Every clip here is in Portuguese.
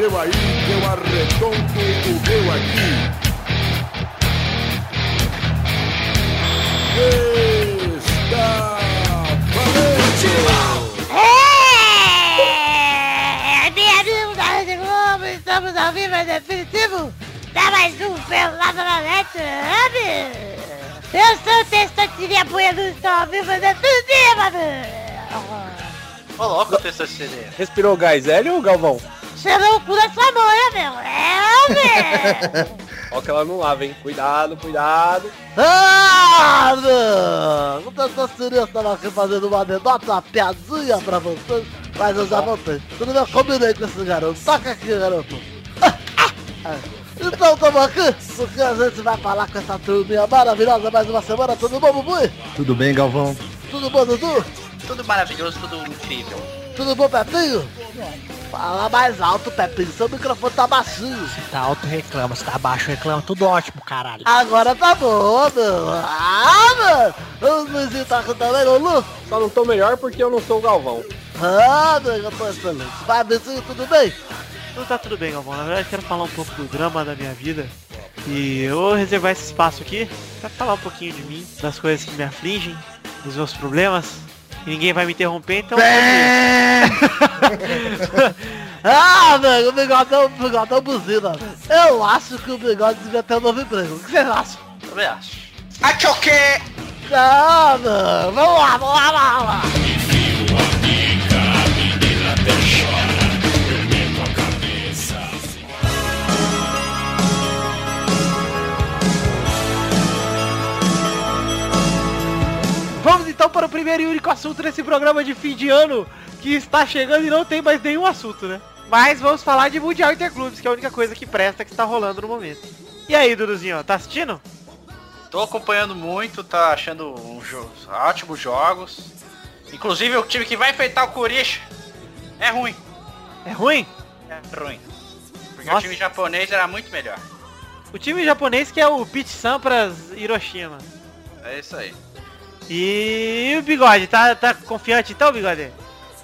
seu aí que eu arredondo o meu aqui. Está valente! É, minha da Rede Globo, estamos ao vivo é definitivo. Dá mais um pelado na net, sabe? Eu sou o Testotirinha Bueno, estou ao vivo é definitivo, Ô louco, Testosterinha. Respirou gás hélio ou Galvão? Cheirou o cu da sua mãe, meu. É, meu. Ó que ela não lava, hein? Cuidado, cuidado. Ah, não! O Testosterona estava aqui fazendo uma denota, uma piadinha pra vocês, mas eu já voltei. Tudo bem, eu combinei com esse garoto. Toca aqui, garoto. Ah, Então estamos aqui, porque a gente vai falar com essa turminha maravilhosa mais uma semana. Tudo bom, Bubu? Tudo bem, Galvão? Tudo bom, Dudu? Tudo maravilhoso, tudo incrível. Tudo bom, Pepinho? Fala mais alto, Pepinho. Seu microfone tá baixinho. Se tá alto, reclama. Se tá baixo, reclama. Tudo ótimo, caralho. Agora tá bom, meu. Ah, meu. O Luizinho tá aqui também, Lulu? Só não tô melhor porque eu não sou o Galvão. Ah, meu, eu tô excelente. Vai, Betinho, tudo bem? Não tá tudo bem, Galvão. Na verdade, eu quero falar um pouco do drama da minha vida. E eu vou reservar esse espaço aqui pra falar um pouquinho de mim, das coisas que me afligem, dos meus problemas. E ninguém vai me interromper, então... Ah, velho, o bigodão, o bigodão buzina. Eu acho que o bigode devia ter um novo emprego. O que vocês acham? Também acho. Ah, não. Vamos lá, vamos lá, vamos lá. Vamos então para o primeiro e único assunto desse programa de fim de ano, que está chegando e não tem mais nenhum assunto, né? Mas vamos falar de Mundial Interclubes, que é a única coisa que presta que está rolando no momento. E aí, Duduzinho, tá assistindo? Tô acompanhando muito, tá achando um jo ótimos jogos. Inclusive o time que vai enfrentar o Corinthians é ruim. É ruim? É ruim. Porque Nossa. o time japonês era muito melhor. O time japonês que é o Pete Sampras Hiroshima. É isso aí. E o Bigode, tá, tá confiante então, Bigode?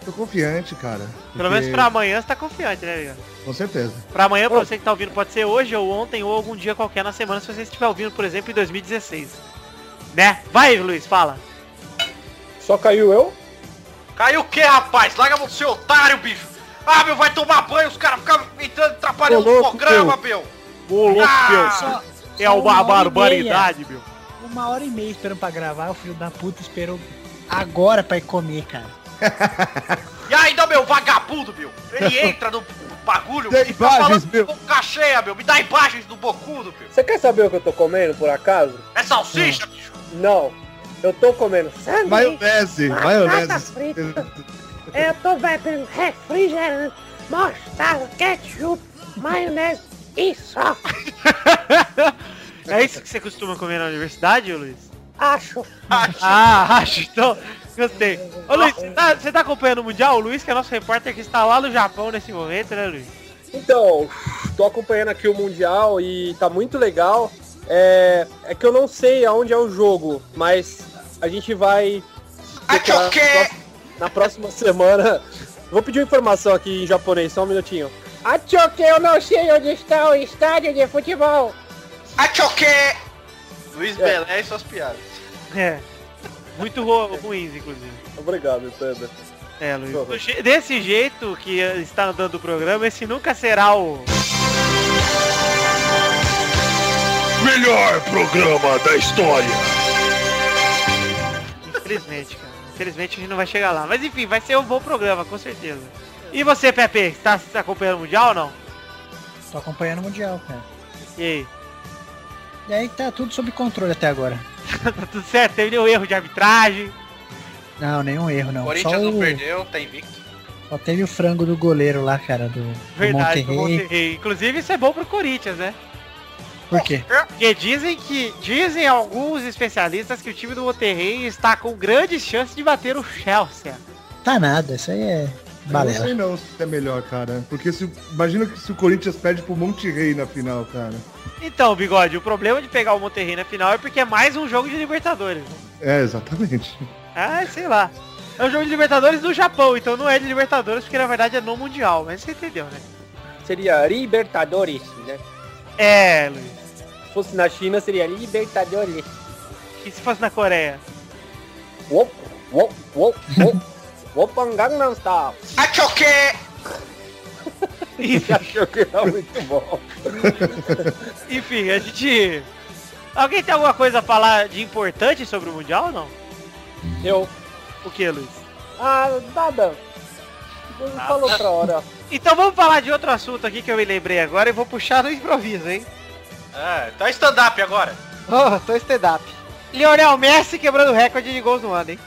Tô confiante, cara. Pelo porque- menos pra amanhã você tá confiante, né? Com certeza. Pra amanhã, pra você que tá ouvindo, pode ser hoje ou ontem ou algum dia qualquer na semana, se você estiver ouvindo, por exemplo, em 2016. Né? Vai, Luiz, fala. Só caiu eu? Caiu o que, rapaz? Larga você, otário, bicho! Ah, meu, vai tomar banho, os caras ficam entrando, atrapalhando Ô, o programa, meu! Ô, louco, Ah! meu. Só- É só uma e barbaridade, meu. Uma hora e meia esperando pra gravar, o filho da puta esperou agora pra ir comer, cara. E ainda, meu, vagabundo, meu! Ele entra no bagulho Dê e fica imagens, falando meu. com boca cheia, meu! Me dá imagens do bocudo, meu! Você quer saber o que eu tô comendo, por acaso? É salsicha, bicho! Não. Eu tô comendo sanduíche. Maionese, maionese. Eu tô bebendo refrigerante, mostarda, ketchup, maionese e só. É isso que você costuma comer na universidade, Luiz? Acho. Ah, acho, então. Gostei. Ô Luiz, você tá, você tá acompanhando o Mundial? O Luiz, que é nosso repórter que está lá no Japão nesse momento, né, Luiz? Então, tô acompanhando aqui o Mundial e tá muito legal. É, é que eu não sei aonde é o jogo, mas a gente vai na próxima- na próxima semana. Vou pedir uma informação aqui em japonês, só um minutinho. Acho que eu não sei onde está o estádio de futebol. Achoque! Luiz Belé e suas piadas. É. Muito ru- ruins, inclusive. Obrigado, Pedro. É, Luiz. Uhum. Je- Desse jeito que está andando o programa, esse nunca será o. Melhor programa da história. Infelizmente, cara. Infelizmente a gente não vai chegar lá. Mas enfim, vai ser um bom programa, com certeza. E você, Pepe, está tá acompanhando o Mundial ou não? Tô acompanhando o Mundial, cara. E aí? E aí tá tudo sob controle até agora. tá tudo certo? Teve nenhum erro de arbitragem? Não, nenhum erro, não. Só, Corinthians não o... perdeu, tá invicto. Só teve o frango do goleiro lá, cara, do, Verdade, do Monterrey. Monterrey. Inclusive isso é bom pro Corinthians, né? Por quê? Porque dizem que. Dizem alguns especialistas que o time do Monterrey está com grandes chances de bater o Chelsea. Tá nada, isso aí é Eu não balela. sei não se é melhor, cara. Porque se, imagina que se o Corinthians perde pro Monterrey na final, cara. Então, Bigode, o problema de pegar o Monterrey na final é porque é mais um jogo de Libertadores. É, exatamente. Ah, sei lá. É um jogo de Libertadores do Japão, então não é de Libertadores porque na verdade é no Mundial. Mas você entendeu, né? seria Libertadores, né? É, Luiz. Se fosse na China, seria Libertadores. E se fosse na Coreia? Wop, wop, wop, wop. Gangnam Style. Achoque! Enfim, Achou que era muito bom. enfim, a gente... Alguém tem alguma coisa a falar de importante sobre o Mundial ou não? Eu. O que, Luiz? Ah, nada. Não falou pra hora. Então vamos falar de outro assunto aqui que eu me lembrei agora e vou puxar no improviso, hein? É, tá stand-up agora. Oh, tô stand-up. Lionel Messi quebrando o recorde de gols no ano, hein?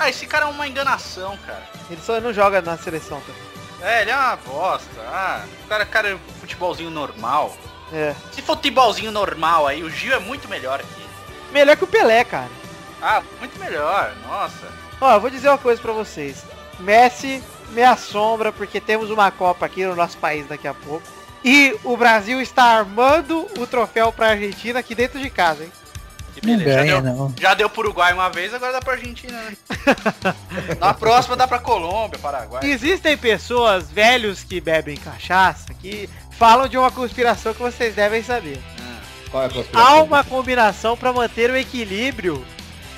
Ah, esse cara é uma enganação, cara. Ele só não joga na seleção também. É, ele é uma bosta. Ah, o cara, cara é um futebolzinho normal. É. Se futebolzinho normal aí, o Gil é muito melhor aqui. Melhor que o Pelé, cara. Ah, muito melhor, nossa. Ó, eu vou dizer uma coisa pra vocês. Messi me assombra porque temos uma Copa aqui no nosso país daqui a pouco. E o Brasil está armando o troféu pra Argentina aqui dentro de casa, hein? Que Não beleza. Já ganha, deu, não. já deu pro Uruguai uma vez, agora dá pra Argentina, né? Na próxima dá pra Colômbia, Paraguai. Existem pessoas velhos que bebem cachaça que falam de uma conspiração que vocês devem saber. Qual é a conspiração? Há uma combinação para manter o equilíbrio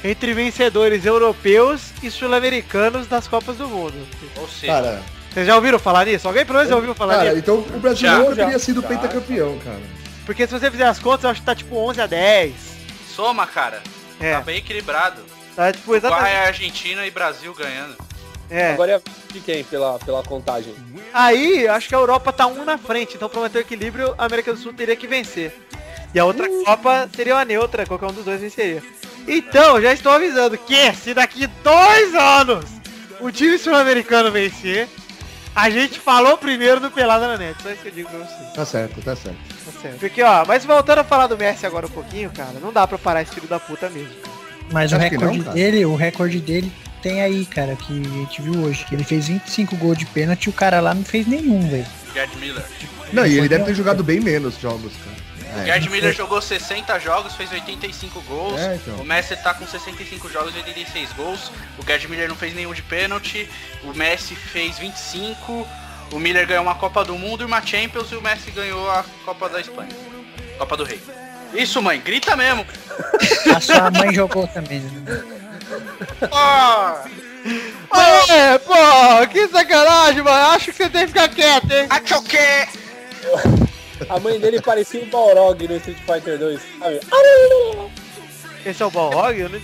entre vencedores europeus e sul-americanos das Copas do Mundo. Ou seja, Cara, Vocês já ouviram falar nisso? Alguém pelo menos já ouviu falar cara, nisso? então o Brasil já, teria sido já, pentacampeão, cara. Porque se você fizer as contas, eu acho que tá tipo 11 a 10. Soma, cara. É, Tá bem equilibrado. tá tipo Uruguai, exatamente. Argentina e Brasil ganhando. É. Agora é de quem pela, pela contagem? Aí, acho que a Europa tá um na frente, então pra manter o equilíbrio, a América do Sul teria que vencer. E a outra Copa seria uma neutra, qualquer um dos dois venceria. Então, já estou avisando que se daqui dois anos o time sul-americano vencer, a gente falou primeiro do Pelada na Net. Só isso que eu digo pra vocês. Tá certo, tá certo. Certo. Porque, ó, mas voltando a falar do Messi agora um pouquinho, cara, não dá pra parar esse filho da puta mesmo. cara. Mas o Acho que recorde não, dele, o recorde dele tem aí, cara, que a gente viu hoje, que ele fez 25 gols de pênalti e o cara lá não fez nenhum, velho. Gerd Miller. Não, e ele deve ter jogado bem menos jogos, cara. É. Gerd Miller jogou 60 jogos, fez 85 gols. É, então. O Messi tá com 65 jogos e 86 gols. O Gerd Miller não fez nenhum de pênalti. O Messi fez 25. O Miller ganhou uma Copa do Mundo e uma Champions e o Messi ganhou a Copa da Espanha. Copa do Rei. Isso, mãe, grita mesmo. A sua mãe jogou também, né? Pô! É, pô, que sacanagem, mano. Acho que você tem que ficar quieto, hein? Achoque! A mãe dele parecia o Balrog no Street Fighter 2. sabe? Esse é o Balrog? Eu não.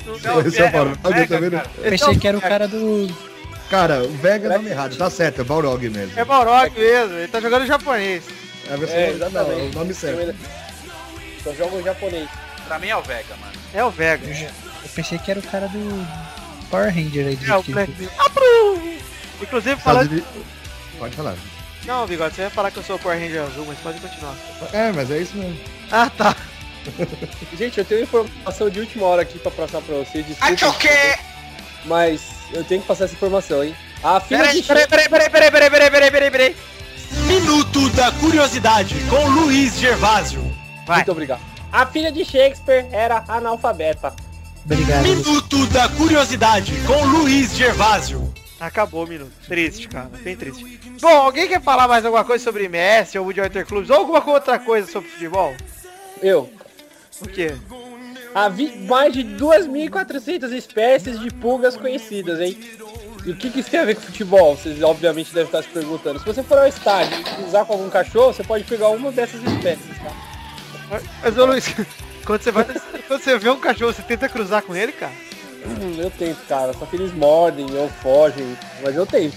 Esse é o Balrog, tá vendo? pensei que era o cara do. Cara, o Vega é nome errado, tá certo, é Balrog mesmo. É Balrog mesmo, ele tá jogando japonês. É versão É, não, exatamente. o nome certo. Só joga em japonês. Pra mim é o Vega, mano. É o Vega. Eu, eu pensei que era o cara do Power Ranger aí. É o Black! Inclusive falando. Unidos- Pode falar. Não, Bigode, você vai falar que eu sou o Power Ranger azul, mas pode continuar. É, mas é isso mesmo. Ah, tá. Gente, eu tenho informação de última hora aqui pra passar pra vocês. Desculpa, Achoque! mas eu tenho que passar essa informação, hein? A filha Peraí, de peraí, peraí, peraí, peraí, peraí, peraí, peraí, peraí, peraí. Minuto da Curiosidade com Luiz Gervásio. Vai. Muito obrigado. A filha de Shakespeare era analfabeta. Obrigado. Minuto da Curiosidade com Luiz Gervásio. Acabou o minuto. Triste, cara. Bem triste. Bom, alguém quer falar mais alguma coisa sobre Messi ou Woody Clubs ou alguma outra coisa sobre futebol? Eu. O quê? Havia mais de 2.400 espécies de pulgas conhecidas, hein? E o que, que isso tem a ver com futebol? Vocês obviamente devem estar se perguntando. Se você for ao estádio e cruzar com algum cachorro, você pode pegar uma dessas espécies, tá? Mas, ô Luiz, quando você, vai, quando você vê um cachorro, você tenta cruzar com ele, cara? Hum, eu tento, cara. Só que eles mordem ou fogem. Mas eu tento.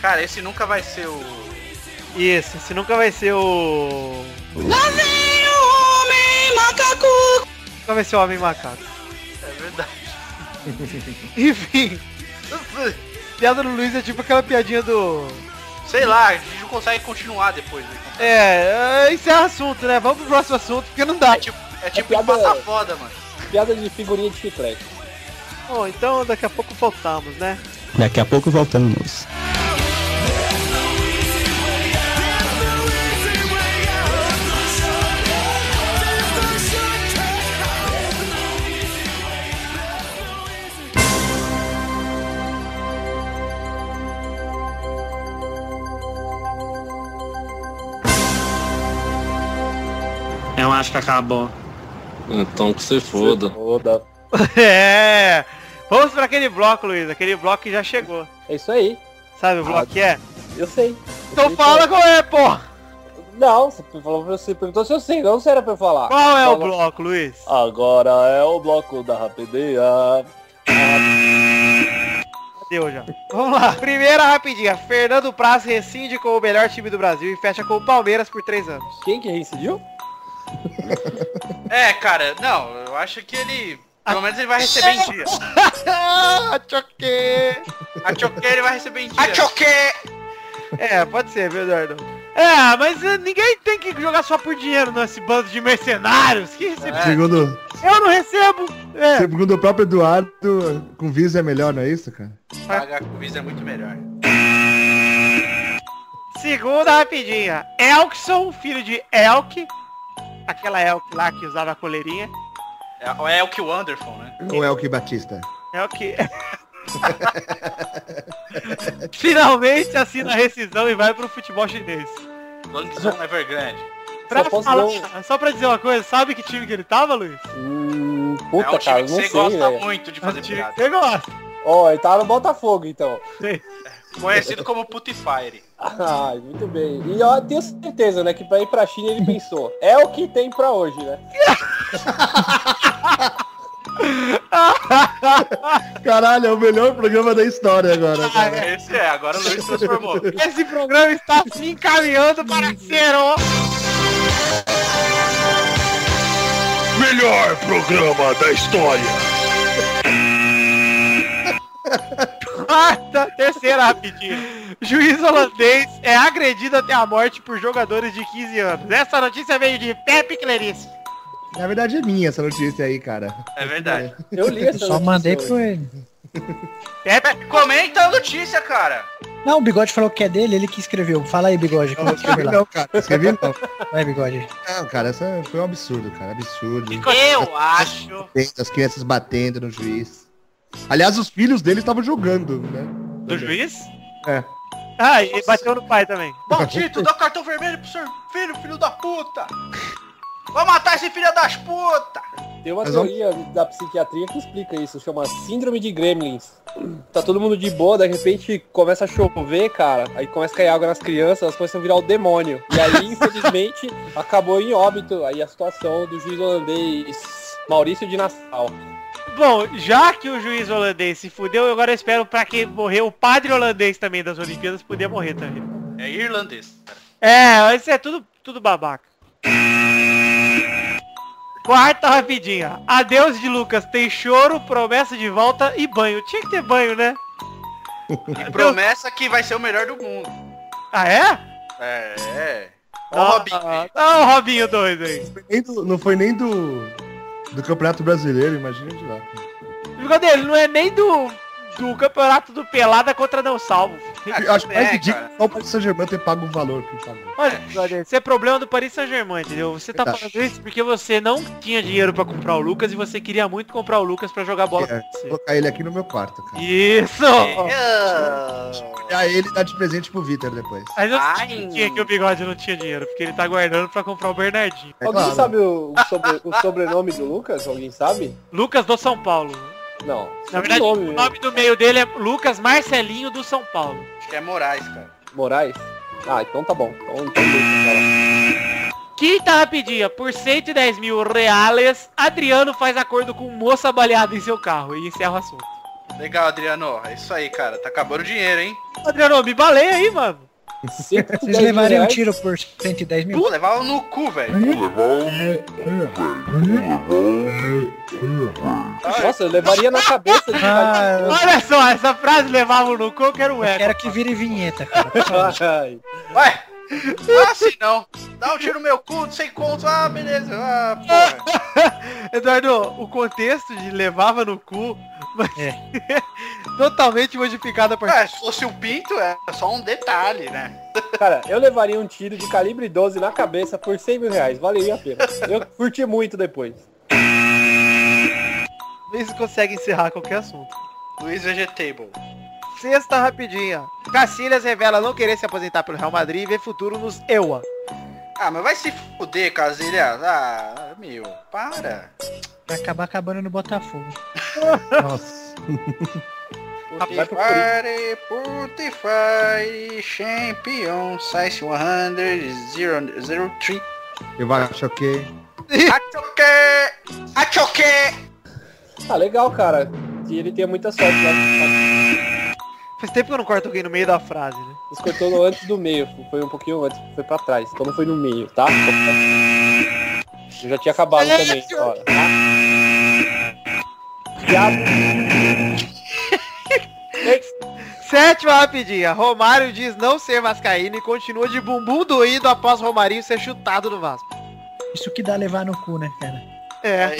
Cara, esse nunca vai ser o. Isso, esse nunca vai ser o... Nunca vai ser o Homem Macaco. É verdade. Enfim. Piada do Luiz é tipo aquela piadinha do... Sei lá, a gente não consegue continuar depois. Né? É, é, encerra assunto, né? Vamos pro próximo assunto, porque não dá. É tipo, é tipo piada- empatar foda, mano. Piada de figurinha de chiclete. Bom, então daqui a pouco voltamos, né? Daqui a pouco voltamos. Acho que acabou. Então que se foda. Foda. É. Vamos pra aquele bloco, Luiz. Aquele bloco que já chegou. É isso aí. Sabe o bloco que é? Eu sei. Então sei fala qual é, porra. Não, você falou pra você perguntou se eu sei, não se era pra eu falar. Qual é o Fala- bloco, Luiz? Agora é o bloco da rapidinha. Deu já. Vamos lá. Primeira rapidinha. Fernando Praz rescinde com o melhor time do Brasil e fecha com o Palmeiras por três anos. Quem que reincidiu? É, cara, não, eu acho que ele. Pelo menos ele vai receber em dia. Choque! A Choque ele vai receber em dia. A Choque! É, pode ser, viu, Eduardo? É, mas eh, ninguém tem que jogar só por dinheiro nesse bando de mercenários. Que rece- Segundo, Eu não recebo. É. segundo o próprio Eduardo, com Visa é melhor, não é isso, cara? Pagar com Visa é muito melhor. Segunda rapidinha. Elkson, filho de Elk. Aquela Elk lá que usava a coleirinha. É, é o que o Wonderful, né? Ou é o que Batista? Elk. Finalmente assina a rescisão e vai pro futebol chinês. Langzão Evergrande. Pra Só falar- dar só pra dizer uma coisa, sabe que time que ele tava, Luiz? Hum, é puta, um time cara, que não você sei, gosta velho. muito de fazer piada. Você gosta. Ó, ele tava no Botafogo, então. Conhecido como Putifire. Ai, muito bem. E eu tenho certeza, né, que pra ir pra China ele pensou, é o que tem pra hoje, né? Caralho, é o melhor programa da história agora, Ah, cara. Esse é, agora o Luiz transformou. Esse programa está se encaminhando para ser o Melhor programa da história. quarta, terceira rapidinho. Juiz holandês é agredido até a morte por jogadores de 15 anos. Essa notícia veio de Pepe Clarice. Na verdade é minha essa notícia aí, cara. É verdade. Eu li essa Só mandei hoje. pro ele. Pepe, Comenta a notícia, cara. Não, o Bigode falou que é dele, ele que escreveu. Fala aí, Bigode. Não, escrevi não, cara. Escrevi não. Vai, Bigode. Não, cara, essa foi um absurdo, cara. Absurdo. Eu acho. As crianças batendo no juiz. Aliás, os filhos dele estavam jogando, né? do juiz? É. Ah, e bateu no pai também. Maldito, dá cartão vermelho pro seu filho, filho da puta. Vai matar esse filho das putas. Tem uma Mas vamos- teoria da psiquiatria que explica isso, chama síndrome de gremlins. Tá todo mundo de boa, de repente começa a chover, cara, aí começa a cair água nas crianças, elas começam a virar o demônio. E aí, infelizmente, acabou em óbito aí a situação do juiz holandês Maurício de Nassau. Bom, já que o juiz holandês se fudeu, eu agora espero pra que morreu o padre holandês também das Olimpíadas poder morrer também. É irlandês. É, isso é tudo, tudo babaca. Quarta rapidinha. Adeus de Lucas. Tem choro, promessa de volta e banho. Tinha que ter banho, né? E promessa que vai ser o melhor do mundo. Ah, é? É, é. Ó o Ah, Robinho ah, o Robinho doido aí. Nem do- não foi nem do, do Campeonato Brasileiro, imagina de lá. O jogo dele não é nem do, do campeonato do Pelada contra não salvo. Eu acho mais é, ridículo o Paris Saint-Germain ter pago o valor que pagou. Olha, isso é problema do Paris Saint-Germain, entendeu? Você tá falando isso porque você não tinha dinheiro pra comprar o Lucas e você queria muito comprar o Lucas pra jogar bola É, com vou colocar ele aqui no meu quarto, cara. Isso! E aí ele dá de presente pro Vitor depois. Mas eu Ai. tinha que o Bigode não tinha dinheiro, porque ele tá guardando pra comprar o Bernardinho. É Alguém claro. sabe o, o sobre- o sobrenome do Lucas? Alguém sabe? Lucas do São Paulo. Não. Na verdade, Sobrenome o nome do meio dele é Lucas Marcelinho do São Paulo. Acho que é Moraes, cara. Moraes? Ah, então tá bom. Então, então deixa, cara. Quinta rapidinha, por 110 mil reais, Adriano faz acordo com moça baleada em seu carro e encerra o assunto. Legal, Adriano. É isso aí, cara. Tá acabando o dinheiro, hein? Adriano, me baleia aí, mano. 110 Vocês levariam um tiro por 110 mil? Pô, levar no cu, velho. Nossa, eu levaria na cabeça de Ah, eu Olha só, essa frase levava no cu, que era um eco. quero que vire vinheta, cara. Ai, Vai! Não é assim não. Dá um tiro no meu cu, não sei quanto. Ah, beleza. Ah. Eduardo, o contexto de levava no cu mas É. totalmente modificado a partir. É, se fosse o pinto, é só um detalhe, né? Cara, eu levaria um tiro de calibre 12 na cabeça por 100 mil reais. Valeria a pena. Eu curti muito depois. Vê se consegue encerrar qualquer assunto. Luiz Vegetable. Sexta rapidinha. Cacilhas revela não querer se aposentar pelo Real Madrid e vê futuro nos EUA. Ah, mas vai se fuder, Casilhas. Ah, meu, para. Vai acabar acabando no Botafogo. Nossa. Putify, Putify, Champion, Size 100, Eu acho que. Achoque! Achoque! Ah, legal, cara. E ele tem muita sorte lá. Faz tempo que eu não corto alguém no meio da frase, né? Você cortou no antes do meio. Foi um pouquinho antes, foi pra trás. Então não foi no meio, tá? Eu já tinha acabado também. Ó, tá? Diabo. Sétima rapidinha. Romário diz não ser vascaíno e continua de bumbum doído após Romarinho ser chutado no Vasco. Isso que dá levar no cu, né, cara? É.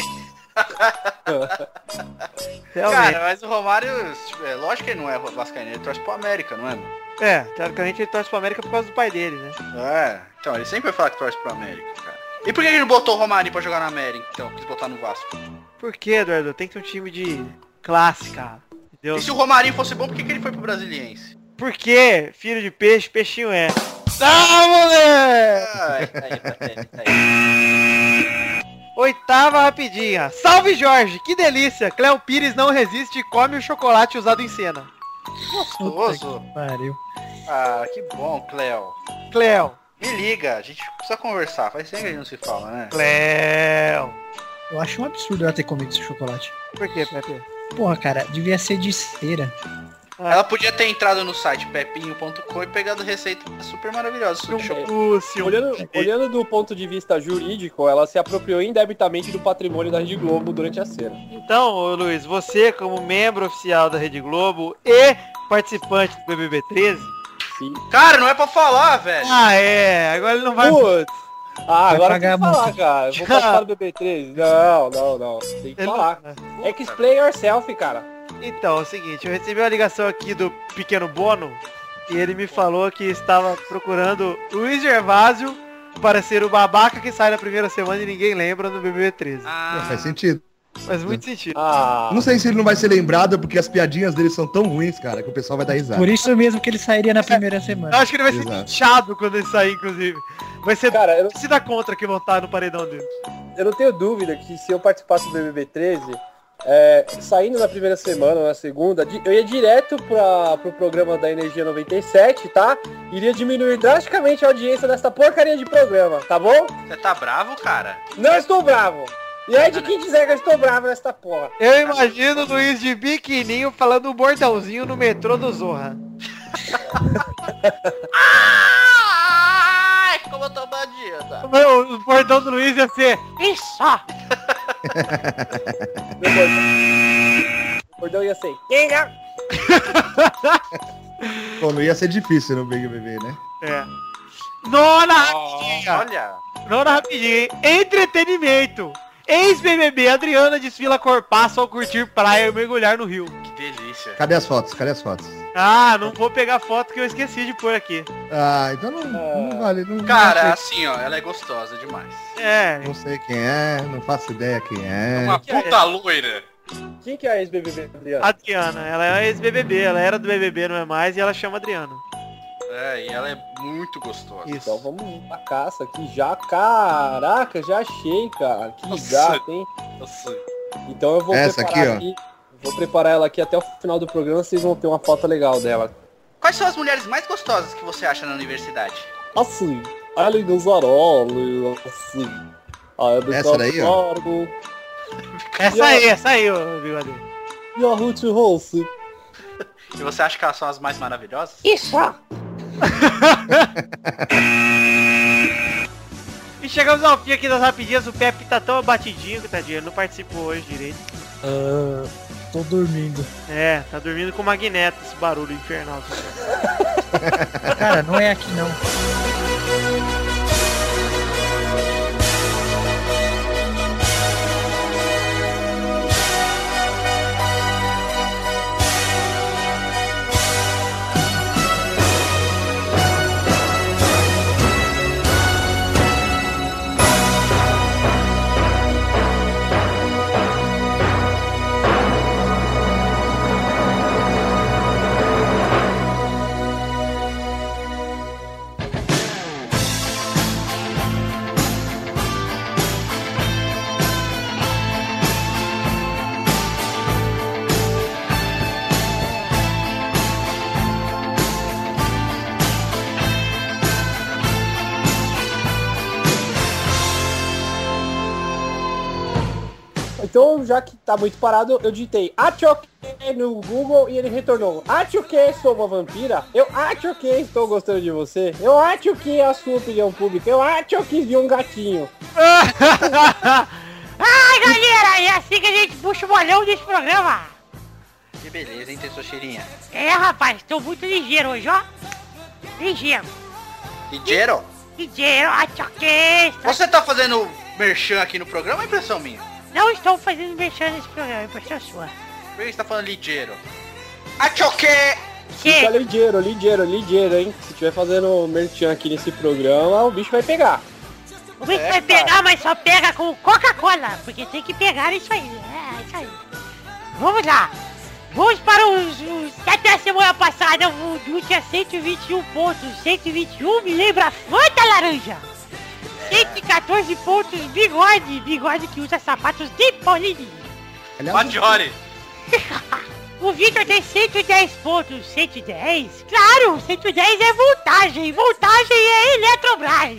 Cara, mas o Romário, tipo, é, lógico que ele não é vascaíno, ele torce pro América, não é? mano? É, teoricamente ele torce pro América por causa do pai dele, né? É, então ele sempre vai falar que torce pro América, cara. E por que ele não botou o Romário pra jogar na América, então? Quis botar no Vasco. Por que, Eduardo? Tem que ter um time de classe, cara. Entendeu? E se o Romarinho fosse bom, por que, que ele foi pro Brasiliense? Por quê? Filho de peixe, peixinho é. Tá, moleque! Ah, tá aí, tá aí, tá aí. Oitava rapidinha. Salve Jorge, que delícia! Cléo Pires não resiste e come o chocolate usado em cena. Gostoso. Pariu. Ah, que bom, Cleo. Cléo, Me liga, a gente precisa conversar. Faz tempo que a gente não se fala, né? Cléo. Eu acho um absurdo ela ter comido esse chocolate. Por quê, Pepe? Porra, cara, devia ser de cera. Ela podia ter entrado no site pepinho.com e pegado receitas super. Lúcio. Olhando, olhando do ponto de vista jurídico, ela se apropriou indebitamente do patrimônio da Rede Globo durante a cena. Então, Luiz, você como membro oficial da Rede Globo e participante do BBB 13. Sim. Cara, não é pra falar, velho. Ah, é. Agora ele não vai... Putz! Ah, Vai agora pagar tem que falar, cara. Eu Vou participar do BB3. Não, não, não. Tem que Ele falar. Explain yourself, cara. Então, é o seguinte, eu recebi uma ligação aqui do Pequeno Bono e ele me falou que estava procurando Luiz Gervásio para ser o babaca que sai na primeira semana e ninguém lembra no BBB 13. Ah, Faz sentido. Faz muito sentido. Ah, Não sei se ele não vai ser lembrado porque as piadinhas dele são tão ruins, cara, que o pessoal vai dar risada. Por isso mesmo que ele sairia na primeira Eu semana. acho que ele vai ser Exato. inchado quando ele sair, inclusive. Vai ser cara, eu não, se dá contra que vão estar no paredão dele. eu não tenho dúvida que se eu participasse do BBB 13, é, saindo na primeira semana ou na segunda, eu ia direto para pro programa da Energia 97, tá? Iria diminuir drasticamente a audiência dessa porcaria de programa, tá bom? você tá bravo, cara? Não estou bravo! E aí de quem dizer que eu estou bravo nessa porra? Eu imagino o Luiz de biquininho falando um bordãozinho no metrô do Zorra. Ai, bandida. Meu, o bordão do Luiz ia ser Isso! Meu bordão. O bordão ia ser. Quem? Pô, não ia ser difícil no Big Bebê, né? É. Nona rapidinha! Olha, Nona rapidinho, hein? Entretenimento! Ex-BBB Adriana desfila corpaço ao curtir praia e mergulhar no rio. que delícia. Cadê as fotos? Cadê as fotos? Ah, não vou pegar foto que eu esqueci de pôr aqui. Ah, então não, não vale. Não, Cara, não, assim, ó, ela é gostosa demais. É, não sei quem é, não faço ideia quem é. Uma puta loira. Quem que é a ex-BBB, Adriano? Adriana, ela é ex-BBB, ela era do BBB, não é mais, e ela chama Adriana. É, e ela é muito gostosa. Isso. Então vamos pra caça aqui já. Caraca, já achei, cara. Que Nossa. gato, hein? Nossa. Então eu vou Essa preparar aqui, Vou preparar ela aqui até o final do programa, vocês vão ter uma foto legal dela. Quais são as mulheres mais gostosas que você acha na universidade? Assim, Ellen Gazzaroli, assim. A Hebe Essa daí, ó. Essa aí, essa aí, ô bigode. E a Ruth Rose. E você acha que elas são as mais maravilhosas? Isso! E chegamos ao fim aqui das rapidinhas, o Pepe tá tão abatidinho que tadinho, ele não participou hoje direito. Ah, tô dormindo. É, tá dormindo com o magneto, esse barulho infernal. Cara, não é aqui não. Então, já que tá muito parado, eu digitei Achoque no Google e ele retornou. Acho que sou uma vampira? Eu acho que estou gostando de você? Eu acho que é a sua opinião pública? Eu acho que vi um gatinho. Ai, galera, é assim que a gente puxa o bolão desse programa. Que beleza, hein, Tessocheirinha? É, rapaz, tô muito ligeiro hoje, ó. Ligeiro. Ligeiro? Ligeiro, achoque. Você tá fazendo merchan aqui no programa ou é impressão minha? Não estou fazendo mexer nesse programa, é impressão sua. Por que você tá falando ligeiro? Achoque! Fica ligeiro, ligeiro, ligeiro, hein? Se tiver fazendo merchan aqui nesse programa, o bicho vai pegar. O bicho É, vai cara. pegar, mas só pega com Coca-Cola, porque tem que pegar isso aí. É, isso aí. Vamos lá. Vamos para os... os até a semana passada o Du tinha 121 pontos. 121 me lembra Fanta Laranja. 114 pontos, Bigode. Bigode que usa sapatos de Pauline. Maggiore! O Victor tem 110 pontos. 110? Claro, 110 é voltagem. Voltagem é Eletrobras.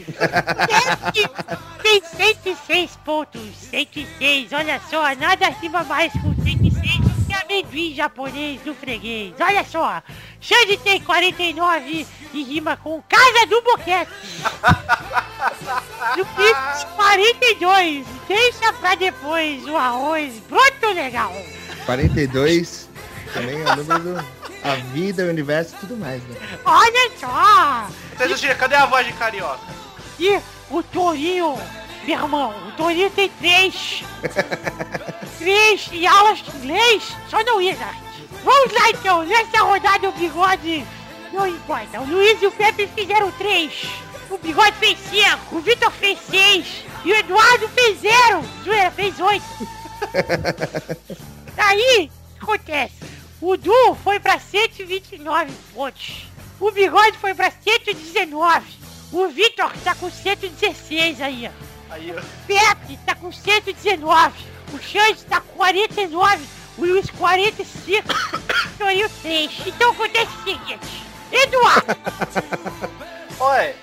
tem 106 pontos. 106, olha só, nada rima mais com 106 do que amendoim japonês do freguês. Olha só, Xande tem 49 e rima com Casa do Boquete. No Pix 42, deixa pra depois o arroz broto legal. 42 também é o número do... A vida, o universo e tudo mais, né? Olha só! Tessocheirinha, cadê a voz de carioca? E o Torinho, meu irmão, o Torinho tem três. três e aulas de inglês só no Wizard. Vamos lá então, nessa rodada o bigode não importa. O Luiz e o Pepe fizeram três. O bigode fez cinco, o Vitor fez seis e o Eduardo fez zero. Zoeira fez oito. Daí, o que acontece? O Du foi pra 129 pontos. O Bigode foi pra 119. O Vitor tá com 116 aí, ó. Aí, ó. Pepe tá com 119. O Xande tá com 49. O Luiz 45. Torinho 3. Então acontece o seguinte. Eduardo, Oi!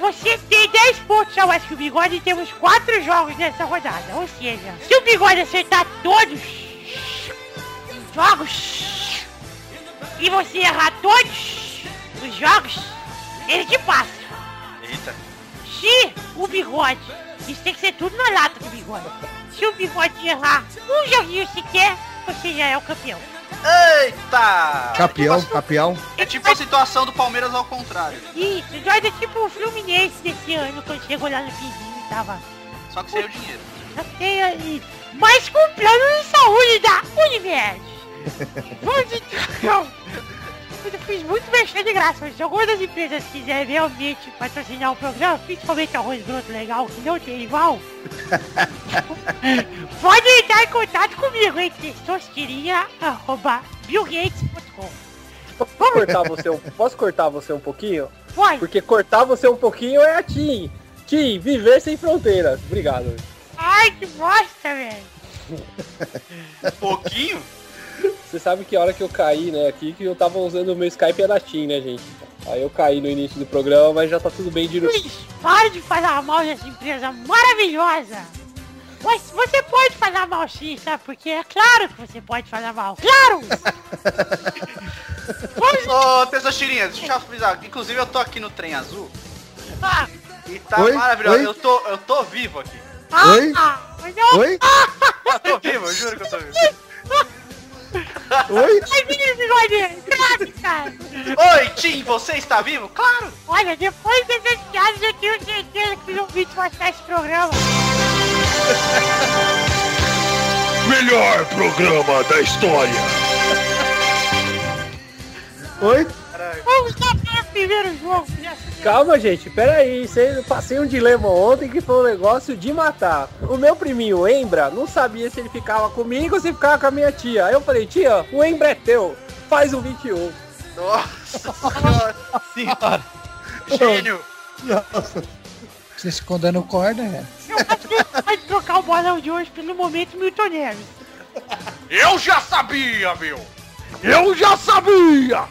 você tem 10 pontos a mais que o Bigode e temos 4 jogos nessa rodada. Ou seja, se o Bigode acertar todos os jogos e você errar todos os jogos, ele te passa. Eita. Se o Bigode, isso tem que ser tudo na lata do Bigode. Se o Bigode errar um joguinho sequer, você já é o campeão. Eita! Campeão, campeão. É tipo a situação do Palmeiras ao contrário. Isso, o Jorge é tipo o Fluminense desse ano, quando chegou lá no finzinho e tava Só que sem o dinheiro. Tem aí. Mas com plano de saúde da Unimed. Vamos então. Eu fiz muito mexer de graça, mas se alguma das empresas quiser realmente patrocinar o programa, principalmente arroz broto legal, que não tem igual, pode entrar em contato comigo, hein? Testosterinha.billgates.com Posso cortar você um, posso cortar você um pouquinho? Pode. Porque cortar você um pouquinho é a Tim. Tim, viver sem fronteiras. Obrigado. Ai, que bosta, velho. Um pouquinho? Você sabe que a hora que eu caí, né, aqui, que eu tava usando o meu Skype era Tim, né, gente? Aí eu caí no início do programa, mas já tá tudo bem de novo. Luiz, para de falar mal dessa empresa maravilhosa. Mas você pode falar mal sim, sabe? Porque é claro que você pode falar mal. Claro! Ô, Tessochirinha, deixa eu avisar. Inclusive eu tô aqui no trem azul Ah, e tá Oi? maravilhoso. Oi? Eu tô, eu tô vivo aqui. ah, Oi? ah, eu... Oi? Eu tô vivo, eu juro que eu tô vivo. Oi? Ai, menino bigode! Claro, cara! Oi, Tim, você está vivo? Claro! Olha, depois dessas piadas eu tenho certeza que não vi passar esse programa. Melhor programa da história. Oi? Vamos lá para o primeiro jogo. né? Calma, gente, pera aí. Cê- Eu passei um dilema ontem que foi um negócio de matar. O meu priminho, Embra, não sabia se ele ficava comigo ou se ficava com a minha tia. Aí eu falei, tia, o Embra é teu. Faz um 21. Nossa senhora! Gênio! Vocês ficam dando corda, é? Gente pode trocar o bolão de hoje pelo momento Milton Neves. Eu já sabia, meu. Eu já sabia.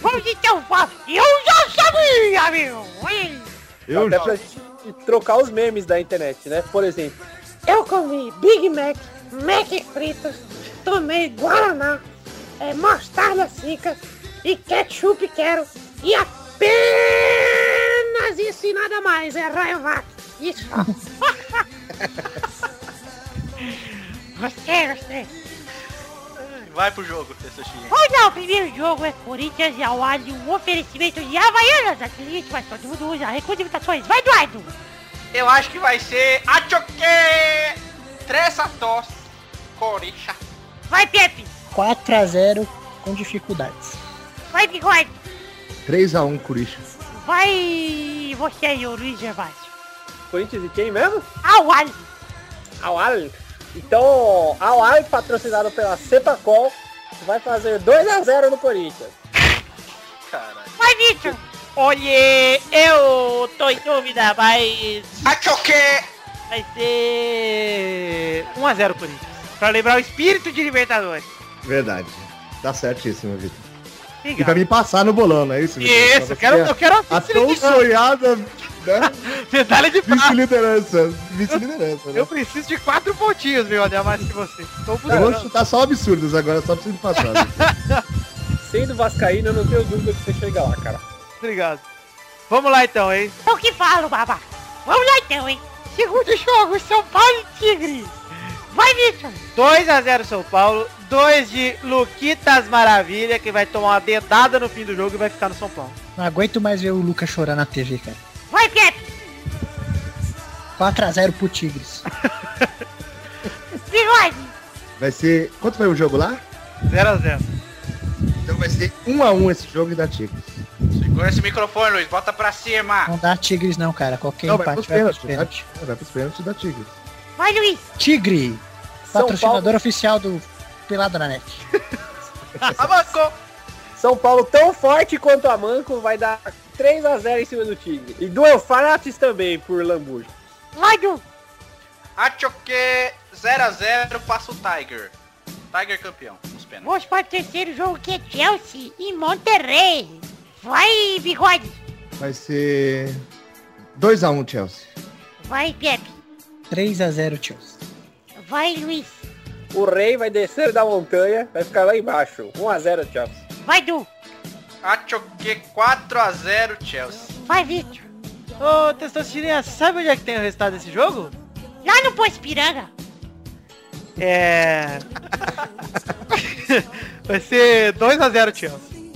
Vamos então. Eu já sabia, meu! Oi. Eu Até já. pra gente trocar os memes da internet, né? Por exemplo, Eu comi Big Mac Mac fritos, tomei Guaraná, é, mostarda seca e ketchup quero. E apenas isso e nada mais, é Rayovac. Isso. gostei, gostei. Vai pro jogo, Testosterinha. Vamos lá, o primeiro jogo é Corinthians e Awali, um oferecimento de Havaianas, aquele mas todo mundo usa, recusa imitações. Vai, Eduardo! Eu acho que vai ser Achoque Tressatos Coricha. Vai, Pepe! 4x0 com dificuldades. Vai, Bigode! 3x1 Curicha. Vai você aí, o Luiz Gervásio. Corinthians e quem mesmo? Awali! Awali. Então, Awali, patrocinado pela Cepacol, vai fazer 2x0 no Corinthians. Caralho. Vai, Victor! Olha, eu tô em dúvida, mas Achoque! vai ser 1x0 Corinthians. Pra lembrar o espírito de Libertadores. Verdade. Tá certíssimo, Vitor. E pra me passar no bolão, não é isso? Vitor? Isso, eu quero, eu quero A tão sonhada né? medalha de prata. vice-liderança. Vice-liderança, né? Eu preciso de quatro pontinhos, meu, a mais que você. Tô Eu vou buscando. chutar só absurdos agora, só pra você me passar. Vitor. Sendo Vascaíno, eu não tenho dúvida que você chega lá, cara. Obrigado. Vamos lá então, hein? O que falo, babá. Vamos lá então, hein? Segundo jogo, São Paulo e Tigre. Vai, Victor! 2x0 São Paulo, 2 de Luquitas Maravilha, que vai tomar uma dedada no fim do jogo e vai ficar no São Paulo. Não aguento mais ver o Lucas chorar na TV, cara. Vai, Pepe! 4x0 pro Tigres. Bigode! Vai ser. Quanto foi o jogo lá? 0x0. Então vai ser 1x1 esse jogo e da Tigres. Segura esse microfone, Luiz. Bota pra cima. Não dá Tigres não, cara. Qualquer Não, vai empate vai pros pênaltis. Vai, pros pênaltis da Tigres. Vai, Luiz! Tigre! São Patrocinador Paulo- oficial do Pelado na Net. Abacou. São Paulo tão forte quanto a Manco vai dar 3x0 em cima do Tigre. E do Eufrates também, por Lambuja. Vai, Du! Achoque 0x0 passa o Tiger. Tiger campeão, nos pênaltis. Vamos para o terceiro jogo que é Chelsea e Monterrey. Vai, Bigode! Vai ser 2x1 Chelsea. Vai, Pepe! 3x0 Chelsea. Vai, Luiz! O Rei vai descer da montanha, vai ficar lá embaixo. 1x0 Chelsea. Vai, Du! Achoque 4x0 Chelsea. Vai, Victor! Ô, Testosterinha, sabe onde é que tem o resultado desse jogo? Lá no Poço Piranga! É... vai ser 2x0 Chelsea.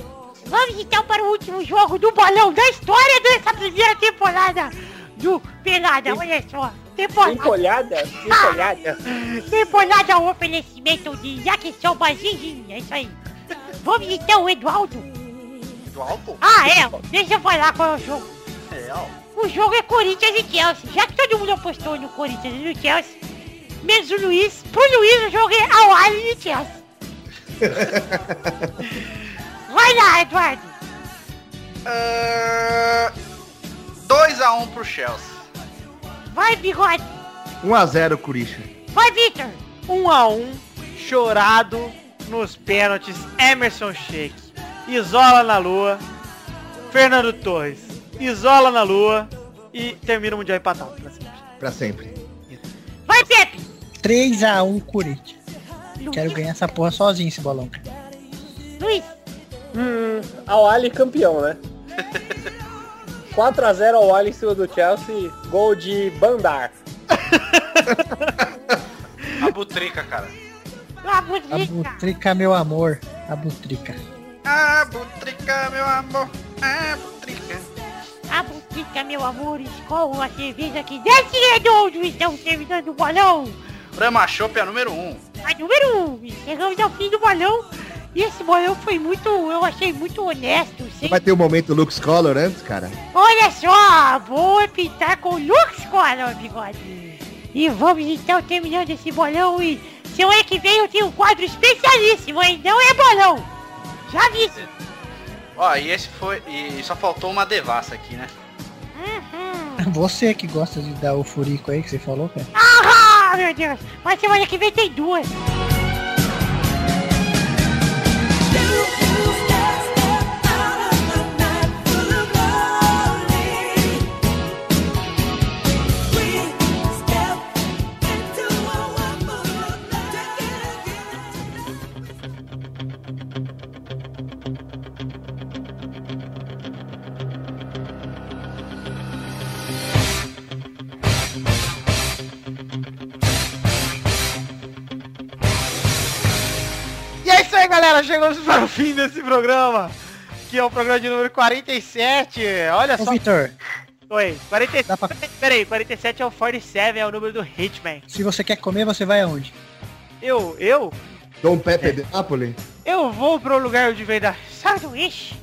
Vamos então para o último jogo do bolão da história dessa primeira temporada do Pelada. Olha só. Temporada. Empolhada? Empolhada? Temporada oferecimento de Yakisoba Zinzin. É isso aí. Vamos então, Eduardo. Do álbum? Ah, é. Deixa eu falar qual é o jogo. É, ó. O jogo é Corinthians e Chelsea. Já que todo mundo apostou no Corinthians e no Chelsea, menos o Luiz, pro Luiz o jogo é ao Ali e Chelsea. Vai lá, Eduardo. Ah, 2x1 pro Chelsea. Vai, Bigode. 1x0 Curicha. Vai, Victor. 1x1, chorado nos pênaltis, Emerson Sheik. Isola na lua, Fernando Torres. Isola na lua e termina o Mundial empatado pra sempre. Pra sempre. Vai, Pepe. 3x1 Corinthians. Quero ganhar essa porra sozinho esse bolão. Luiz. Hum, ao Ali campeão, né? 4x0 ao Ali em cima do Chelsea. Gol de Bandar. A butrica, cara. A A Butrica. Butrica, meu amor. A Butrica. A butrica, meu amor. A butrica. A Butrica, meu amor, escola a cerveja que desce redondo. Estamos terminando o bolão. Brahma Chopp é a número 1. A número 1. Um. Chegamos ao fim do bolão. E esse bolão foi muito, eu achei muito honesto. Sem... Vai ter o momento Lux Color antes, cara? Olha só, vou pintar com Lux Color, bigode. E vamos então terminando esse bolão e semana que vem eu tenho um quadro especialíssimo, hein? Não é bolão. Já disse. Ó, e esse foi. E só faltou uma devassa aqui, né? Uhum. Você que gosta de dar o furico aí que você falou, cara. Ah, meu Deus. Mas semana que vem tem duas. Para o fim desse programa, que é o programa de número 47. Olha Ô, só. Vitor, Oi, 47. Dá pra- Peraí, 47 é o 47, é o número do Hitman. se você quer comer, você vai aonde? Eu, eu, Dom Pepe de Napoli? eu vou pro lugar onde vem da sanduíche,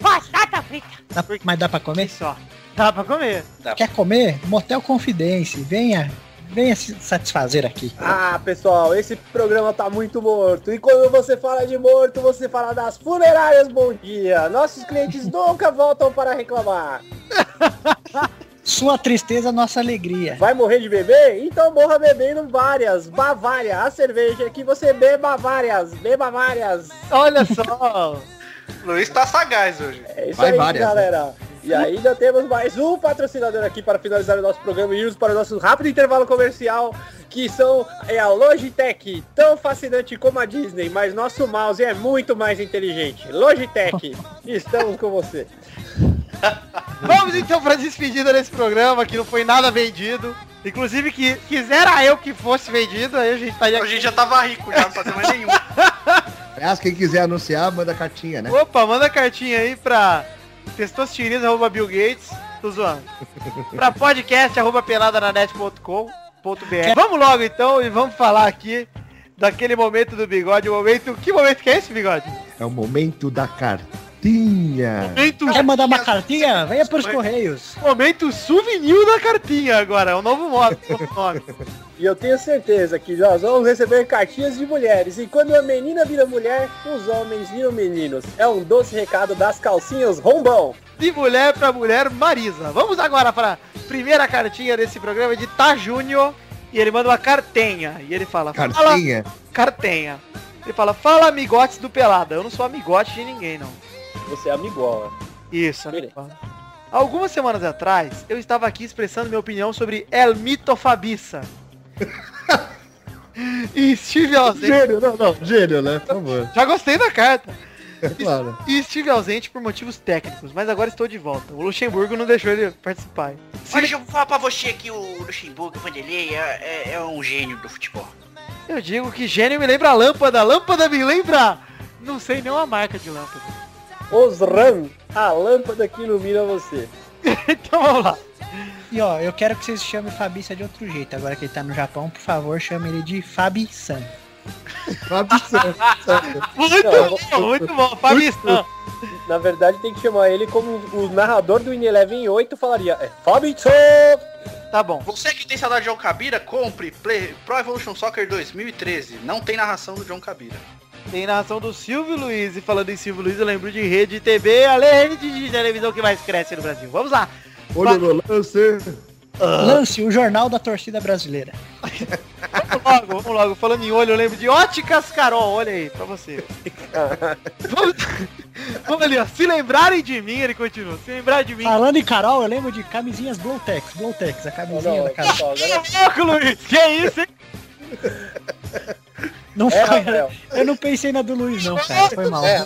batata frita. Dá- mas dá pra comer? Só. Dá pra comer. Quer comer? Motel Confidence. Venha, venha se satisfazer aqui. Ah, pessoal, esse programa tá muito morto. E quando você fala de morto, você fala das funerárias Bom Dia. Nossos clientes nunca voltam para reclamar. Sua tristeza, nossa alegria. Vai morrer de beber? Então morra bebendo várias. Bavária, a cerveja que você beba várias. Beba várias. Olha só. Luiz tá sagaz hoje. É isso Vai aí, várias, galera. E ainda temos mais um patrocinador aqui para finalizar o nosso programa e irmos para o nosso rápido intervalo comercial, que são é a Logitech, tão fascinante como a Disney, mas nosso mouse é muito mais inteligente. Logitech, estamos com você. Vamos então pra despedida desse programa, que não foi nada vendido. Inclusive, que quisera eu que fosse vendido, aí a gente estaria A gente já tava rico, já não fazia mais nenhum. Aliás, quem quiser anunciar, manda cartinha, né? Opa, manda cartinha aí pra testostirinas.bill Gates. Tô zoando. pra podcast arroba peladananet.com.br. Vamos logo então e vamos falar aqui daquele momento do bigode. O momento. Que momento que é esse, bigode? É o momento da cartinha. Momento, Quer mandar uma cartinha? Venha pros Correios. momento souvenir da cartinha agora. É o novo modo. E eu tenho certeza que nós vamos receber cartinhas de mulheres. E quando a menina vira mulher, os homens viram meninos. É um doce recado das calcinhas rombão. De mulher pra mulher, Marisa. Vamos agora para a primeira cartinha desse programa de Tá Júnior. E ele manda uma cartenha. E ele fala, fala Cartinha. cartenha. Ele fala, fala amigotes do Pelada. Eu não sou amigote de ninguém, não. Você é amigola. Isso, Beleza. amigo. Algumas semanas atrás, eu estava aqui expressando minha opinião sobre El Mito Fabiça. e estive ausente. Gênio, não, não, gênio, né? Por favor. Já gostei da carta. É claro. E estive ausente por motivos técnicos, mas agora estou de volta. O Luxemburgo não deixou ele participar. Se Olha, eu vou falar pra você que o Luxemburgo, o Vanderlei, é, é, é um gênio do futebol. Eu digo que gênio me lembra a lâmpada, a lâmpada me lembra. Não sei nem a marca de lâmpada. Osram, a lâmpada que ilumina você. então vamos lá. E ó, eu quero que vocês chamem Fabiça de outro jeito. Agora que ele tá no Japão, por favor, chame ele de Fabi-san. Muito Não, bom, muito bom. Fabição. Na verdade, tem que chamar ele como o narrador do In Eleven 8 falaria. É Fabito! Tá bom. Você que tem saudade de John Cabira, compre Play, Pro Evolution Soccer 2013. Não tem narração do John Cabira. Tem narração do Silvio Luiz. E falando em Silvio Luiz, eu lembro de rede TV, a rede de televisão que mais cresce no Brasil. Vamos lá. Olho no lance. Lance, o jornal da torcida brasileira. Vamos logo, vamos logo. Falando em olho, eu lembro de Óticas Carol. Olha aí, pra você. vamos, vamos ali, ó. Se lembrarem de mim, ele continua. Se lembrar de mim. Falando em Carol, eu lembro de camisinhas Blowtex. Blowtex, a camisinha Não, da Carol. agora... Ô, louco, Luiz. Que isso, hein? Não É, foi, Rafael. eu não pensei na do Luiz, não, cara. Foi mal. É.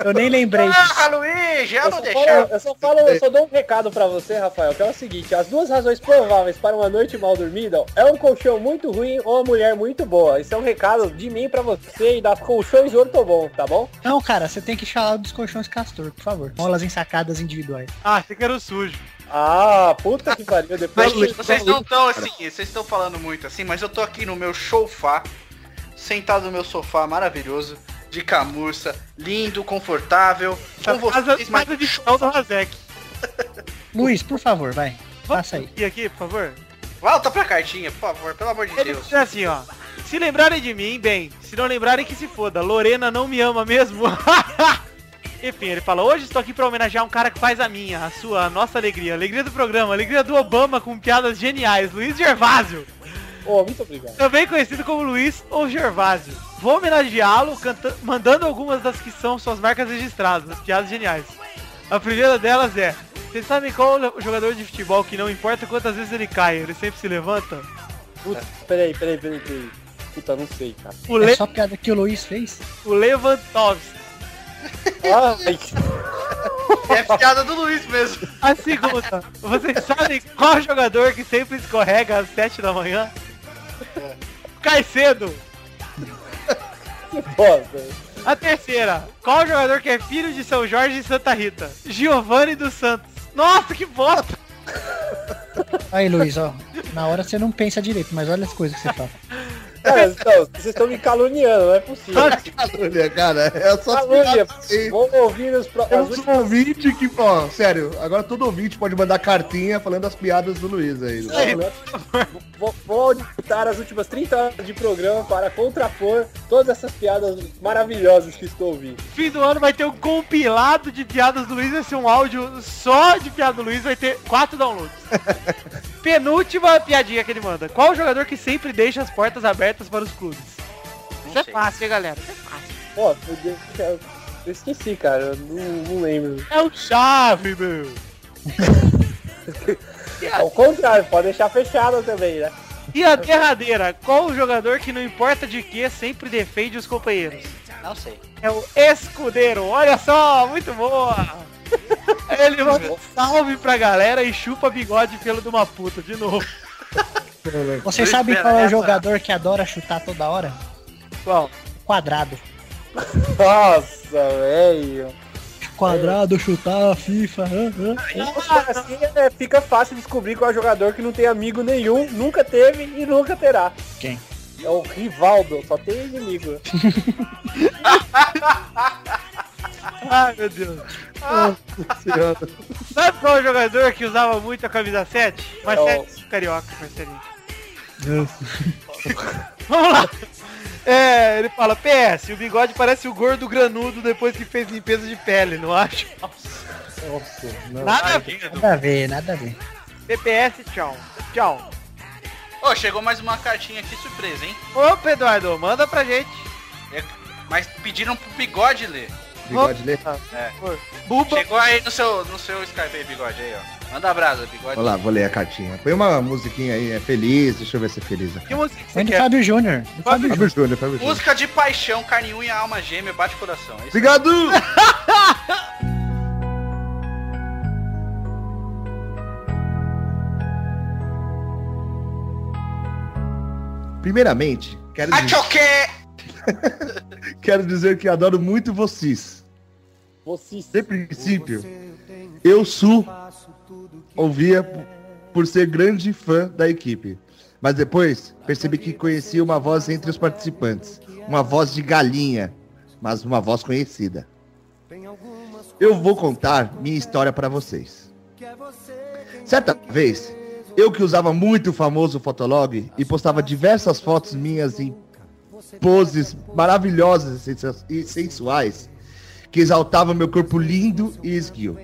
Eu, eu nem lembrei. Ah, Luiz, já Eu não deixar. falo, eu só falo, eu só dou um recado pra você, Rafael, que é o seguinte, as duas razões prováveis para uma noite mal dormida é um colchão muito ruim ou uma mulher muito boa. Isso é um recado de mim pra você e das colchões Ortobon, tá bom? Não, cara, você tem que falar dos colchões Castor, por favor. Molas ensacadas individuais. Ah, achei que era o sujo. Ah, puta que pariu, depois Mas vocês não estão assim, vocês estão falando muito assim, mas eu tô aqui no meu sofá, sentado no meu sofá maravilhoso, de camurça, lindo, confortável, com Casa, vocês, mas casa de chão do Razek. Luiz, por favor, vai. Passa aí. E aqui, por favor. volta pra cartinha, por favor, pelo amor de Ele Deus. diz assim, ó. Se lembrarem de mim, bem. Se não lembrarem, que se foda. Lorena não me ama mesmo. Enfim, ele fala, hoje estou aqui para homenagear um cara que faz a minha, a sua, a nossa alegria. Alegria do programa, alegria do Obama com piadas geniais. Luiz Gervásio. Oh, muito obrigado. Também conhecido como Luiz ou Gervásio. Vou homenageá-lo mandando algumas das que são suas marcas registradas, as piadas geniais. A primeira delas é, vocês sabem qual o jogador de futebol que não importa quantas vezes ele cai, ele sempre se levanta? Puta, peraí, peraí, peraí, peraí. Puta, não sei, cara. O, É Le só piada que o Luiz fez? o Lewandowski. Ai, É piada do Luiz mesmo. A segunda, vocês sabem qual jogador que sempre escorrega às 7 da manhã? Cai cedo. que bosta. A terceira. Qual jogador que é filho de São Jorge e Santa Rita? Giovanni dos Santos. Nossa, que bosta! Aí, Luiz, ó. Na hora você não pensa direito, mas olha as coisas que você fala. Cara, então, vocês estão me caluniando, não é possível. Calúnia, cara. É só Calúnia, vamos ouvir os pro... as Temos um últimas... ouvinte que, ó, sério, agora todo ouvinte pode mandar cartinha falando as piadas do Luiz aí. Não, né? Vou, vou auditar as últimas 30 horas de programa para contrapor todas essas piadas maravilhosas que estou ouvindo. Fim do ano vai ter um compilado de piadas do Luiz, vai ser um áudio só de piada do Luiz, vai ter quatro downloads. Penúltima piadinha que ele manda. Qual o jogador que sempre deixa as portas abertas para os clubes? Isso é sei. fácil, hein, galera? Isso é fácil. Pô, meu Deus, eu, eu esqueci, cara. Eu não, não lembro. É o chave, meu. Ao contrário, pode deixar fechado também, né? E a derradeira, qual o jogador que não importa de que sempre defende os companheiros? Não sei. É o escudeiro, olha só, muito boa! Ele manda um salve pra galera e chupa bigode pelo de uma puta, de novo. Vocês sabem qual é o jogador que adora chutar toda hora? Qual? Quadrado. Nossa, velho. Quadrado, chutar, FIFA. ah, ah. Assim é, fica fácil descobrir qual é o jogador que não tem amigo nenhum, nunca teve e nunca terá. Quem? É o Rivaldo, só tem inimigo. Ai, meu Deus. Senhora. Sabe qual é o jogador que usava muito a camisa 7? Marcelinho, carioca, Marcelinho. Vamos lá. É, ele fala, PS, o bigode parece o gordo granudo depois que fez limpeza de pele, não acho? Nossa, não. Nada a ver. Nada a ver, nada a ver. PPS, tchau. Tchau. Ô, chegou mais uma cartinha aqui surpresa, hein? Opa, Eduardo, manda pra gente. É- Mas pediram pro bigode ler. Bigode lê. É. Buba. Chegou aí no seu, no seu Skype aí, bigode aí, ó. Manda brasa, bigode. Vou lá, vou ler a cartinha. Põe uma musiquinha aí, é feliz, deixa eu ver se é feliz aqui. Que música que você Vem do quer? Fábio Júnior. Fábio Fábio Júnior, Fábio Júnior. Música de paixão, carne, unha, alma gêmea, bate coração. É. Obrigado! Primeiramente, quero dizer, quero dizer que adoro muito vocês. Você De princípio, eu sou ouvia por ser grande fã da equipe. Mas depois percebi que conhecia uma voz entre os participantes. Uma voz de galinha, mas uma voz conhecida. Eu vou contar minha história para vocês. Certa vez, eu que usava muito o famoso Fotolog e postava diversas fotos minhas em poses maravilhosas e sensuais que exaltavam meu corpo lindo e esguio.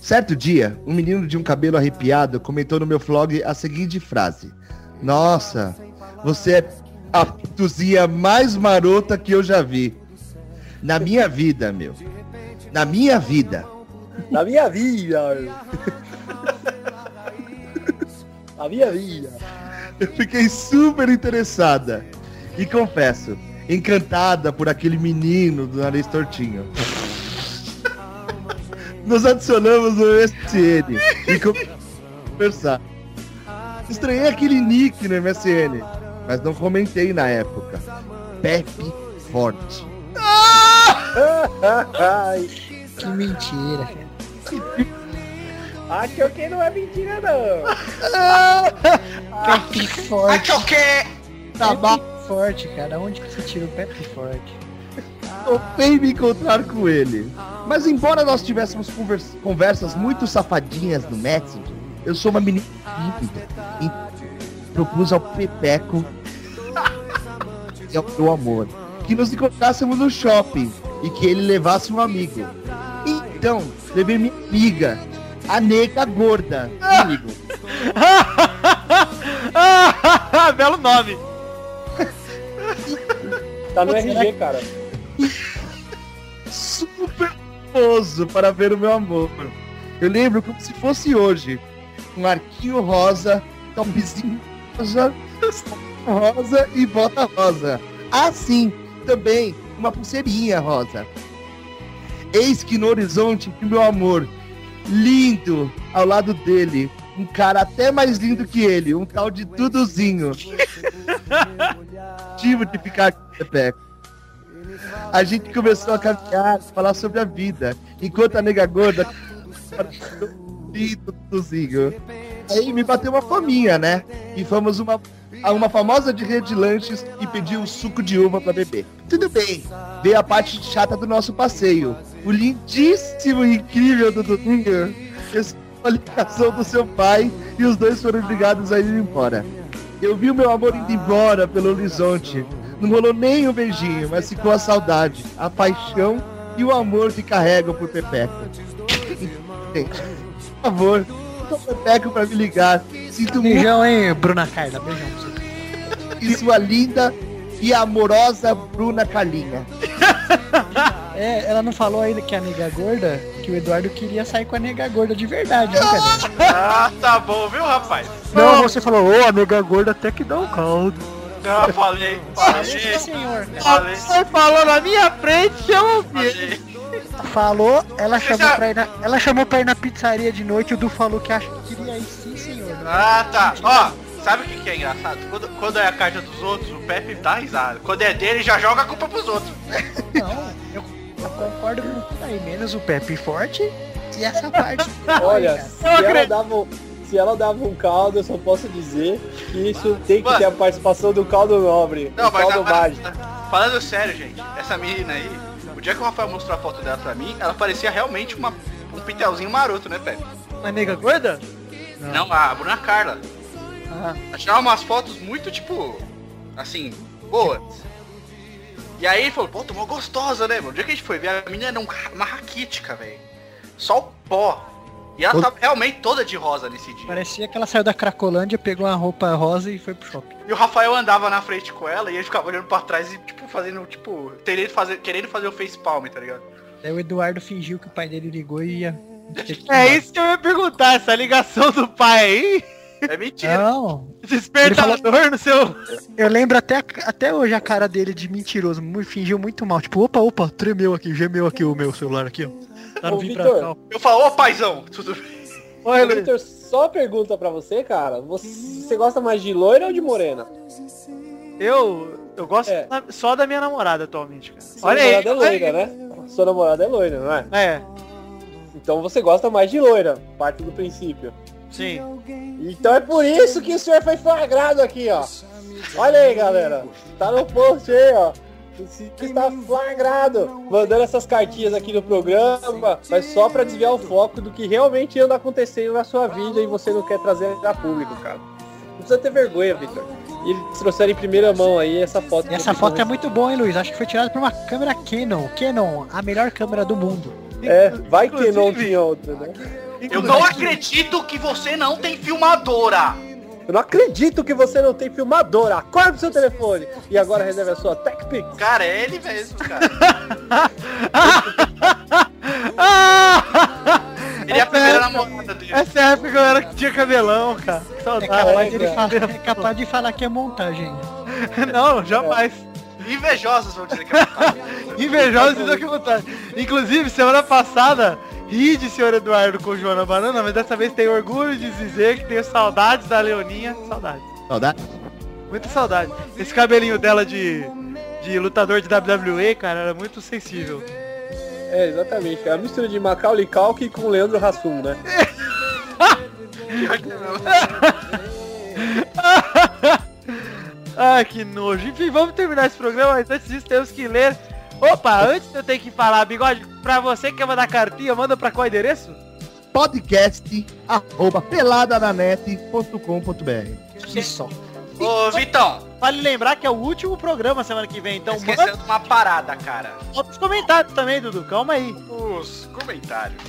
Certo dia, um menino de um cabelo arrepiado comentou no meu vlog a seguinte frase: Nossa, você é a pituzinha mais marota que eu já vi. Na minha vida, meu. Na minha vida. Na minha vida. Na minha vida. Eu fiquei super interessada. E confesso, encantada por aquele menino do nariz tortinho. Nos adicionamos no MSN e começamos a conversar. Estranhei aquele nick no MSN, mas não comentei na época. Pepe Forte. Ai, Que mentira, cara. acho que não é mentira, não. Pepe forte. Achoque! Tá bom. Pepe forte, cara. Onde que você tira o Pepe forte? Topei me encontrar com ele. Mas embora nós tivéssemos convers- conversas muito safadinhas no Messenger, eu sou uma menina tímida e propus ao Pepeco e ao meu amor que nos encontrássemos no shopping e que ele levasse um amigo. Então, levei minha amiga, a nega gorda, comigo. Belo nome. Tá no RG, cara. Super famoso para ver o meu amor. Eu lembro como se fosse hoje. Um arquinho rosa, topzinho rosa, rosa e bota rosa. Ah, sim, também uma pulseirinha rosa. Eis que no horizonte que meu amor, lindo, ao lado dele, um cara até mais lindo que ele, um tal de Duduzinho. Tive de ficar com o Pepeco. A gente começou a caminhar, falar sobre a vida. Enquanto a nega gorda. Aí me bateu uma fominha, né? E fomos uma, a uma famosa de rede de lanches e pedi um suco de uva para beber. Tudo bem. Veio a parte chata do nosso passeio. O lindíssimo e incrível do Tuzinho a ligação do seu pai e os dois foram obrigados a ir embora. Eu vi o meu amor indo embora pelo horizonte. Não rolou nem um beijinho, mas ficou a saudade, a paixão e o amor que carregam por Pepeco. Gente, por favor, o Pepeco pra me ligar. Sinto Beijão, muito... hein, Bruna Carla. Beijão pra você. E sua linda e amorosa Bruna Calinha. É, ela não falou ainda que a nega gorda, que o Eduardo queria sair com a nega gorda de verdade, né, cara? Ah, tá bom, viu, rapaz? Não, você falou, ô, a nega gorda até que dá um caldo. Não, falei, falei. Sim, senhor. Falei. Você falou na minha frente, eu ouvi. Falei. Falou, ela chamou, já- pra ir na, ela chamou pra ir na pizzaria de noite, o Du falou que acha que queria ir sim, senhor. Ah, tá. Ó, sabe o que, que é engraçado? Quando, quando é a carta dos outros, o Pepe dá risada. Quando é dele, já joga a culpa pros outros. Não, eu, eu concordo com tudo aí, menos o Pepe Forte e essa parte. Olha, se ela, dava, se ela dava um caldo, eu só posso dizer que isso tem que Mano. ter a participação do caldo nobre. Não, mas caldo mágico. falando sério, gente, essa menina aí, o dia que o Rafael mostrou a foto dela pra mim, ela parecia realmente uma, um pitelzinho maroto, né, Pepe? A nega gorda? Não, a Bruna Carla. Ah, Ela tirava umas fotos muito, tipo, assim, boas. E aí ele falou, pô, tomou gostosa, né, mano? O dia que a gente foi ver, a menina era um, uma raquítica, velho. Só o pó. E ela tava realmente toda de rosa nesse dia. parecia que ela saiu da Cracolândia, pegou uma roupa rosa e foi pro shopping. E o Rafael andava na frente com ela e ele ficava olhando pra trás e, tipo, fazendo, tipo, querendo fazer, querendo fazer o face palm, tá ligado? Daí o Eduardo fingiu que o pai dele ligou e ia. É isso que eu ia perguntar, essa ligação do pai aí, É mentira. Não, despertador no seu... eu lembro até, até hoje a cara dele de mentiroso, fingiu muito mal. Tipo, opa, opa, tremeu aqui, gemeu aqui o meu celular aqui, ó. Ô, Vitor. Eu falo, ô paizão, tudo bem? Oi. Vitor, só uma pergunta pra você, cara. Você, você gosta mais de loira ou de morena? Eu, eu gosto É. só da minha namorada atualmente, cara. Sua Olha aí. namorada é loira, né? Sua namorada é loira, não é? É, Então você gosta mais de loira, parte do princípio. sim. Então é por isso que o senhor foi flagrado aqui, ó. Olha aí, galera. Tá no post aí, ó. Senhor está flagrado, mandando essas cartinhas aqui no programa, mas só pra desviar o foco do que realmente anda acontecendo na sua vida e você não quer trazer a público, cara. Não precisa ter vergonha, Victor. E eles trouxeram em primeira mão aí essa foto. E essa foto é muito boa, hein, Luiz? Acho que foi tirada por uma câmera Canon. Canon, a melhor câmera do mundo. É, vai que não Inclusive- tinha outra, né? Eu não acredito que você não tem filmadora. Eu não acredito que você não tem filmadora. Acorda pro seu telefone. E agora reserve a sua TechPix. Cara, é ele mesmo, cara. Ele é a primeira namorada dele. Essa época eu era que tinha cabelão, cara. Que É saudade. capaz, dele cara. falar, é capaz de falar que é montagem. Não, jamais. Invejosos vão dizer que é verdade. Invejosos e documentados. Inclusive, semana passada, ri de senhor Eduardo com Joana Banana, mas dessa vez tenho orgulho de dizer que tenho saudades da Leoninha. Saudades. Saudade? Muita saudade. Esse cabelinho dela de, de lutador de WWE, cara, era muito sensível. É, exatamente. É a mistura de Macaulay Culkin com Leandro Hassum, né? Ai, que nojo. Enfim, vamos terminar esse programa, mas antes disso temos que ler. Opa, antes eu tenho que falar, bigode, pra você que quer mandar cartinha, manda pra qual endereço? Podcast arroba peladananet.com.br Isso. Ô, Vitão, Vale lembrar que é o último programa semana que vem, então esqueceu manda uma parada, cara. outros comentários também, Dudu. Calma aí. Os comentários.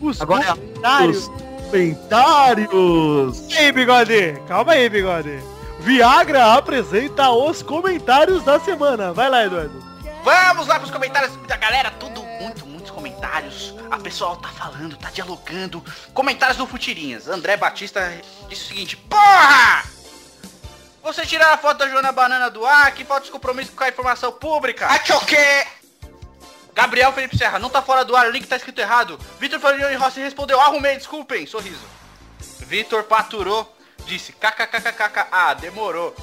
Os Agora comentários. os comentários. E aí, bigode? Calma aí, bigode. Viagra apresenta os comentários da semana. Vai lá, Eduardo. Vamos lá pros comentários da galera. Tudo muito, muitos comentários. A pessoal tá falando, tá dialogando. Comentários do Futirinhas. André Batista disse o seguinte: Porra! Você tirar a foto da Joana Banana do ar, que falta de compromisso com a informação pública. Achoque! Gabriel Felipe Serra, não tá fora do ar, o link tá escrito errado. Vitor Floriano Rossi respondeu, arrumei, desculpem, sorriso. Vitor Paturou disse, kkkkk, ah, demorou.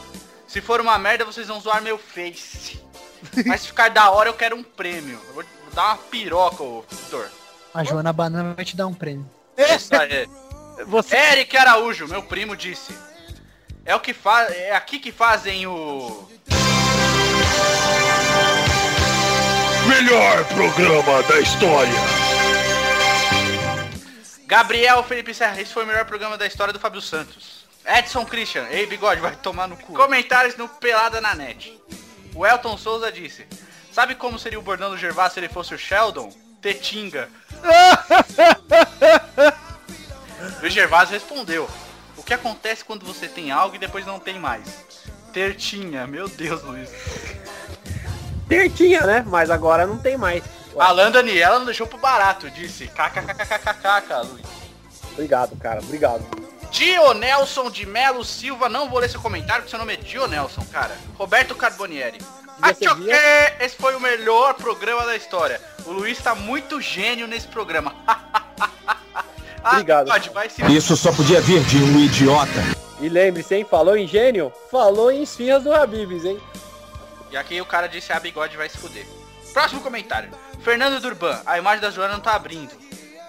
Se for uma merda, vocês vão zoar meu face. Mas se ficar da hora, eu quero um prêmio. Eu vou dar uma piroca, ô Vitor. A Joana Banana vai te dar um prêmio. Isso aí. Você... Eric Araújo, meu primo, disse. É o que faz. É aqui que fazem o. Melhor programa da história. Gabriel Felipe Serra, esse foi o melhor programa da história do Fábio Santos. Edson Christian, ei bigode, vai tomar no cu. Comentários no Pelada na Net. O Elton Souza disse: Sabe como seria o bordão do Gervásio se ele fosse o Sheldon? Tetinga. o Gervásio respondeu: O que acontece quando você tem algo e depois não tem mais? Tertinha, meu Deus, Luiz. Tertinha, né? Mas agora não tem mais. Alan Daniela não deixou pro barato, disse. KKKKKK, Luiz. Obrigado, cara. Obrigado. Dionelson de Melo Silva, não vou ler seu comentário, porque seu nome é Dionelson, cara. Roberto Carbonieri. Achoque! Esse foi o melhor programa da história. O Luiz tá muito gênio nesse programa. Ah, Obrigado. Pode, vai se... Isso só podia vir de um idiota. E lembre-se, hein? Falou em gênio? Falou em esfirras do Habibs, hein? E aqui o cara disse a bigode vai se fuder. Próximo comentário. Fernando Durban, a imagem da Joana não tá abrindo.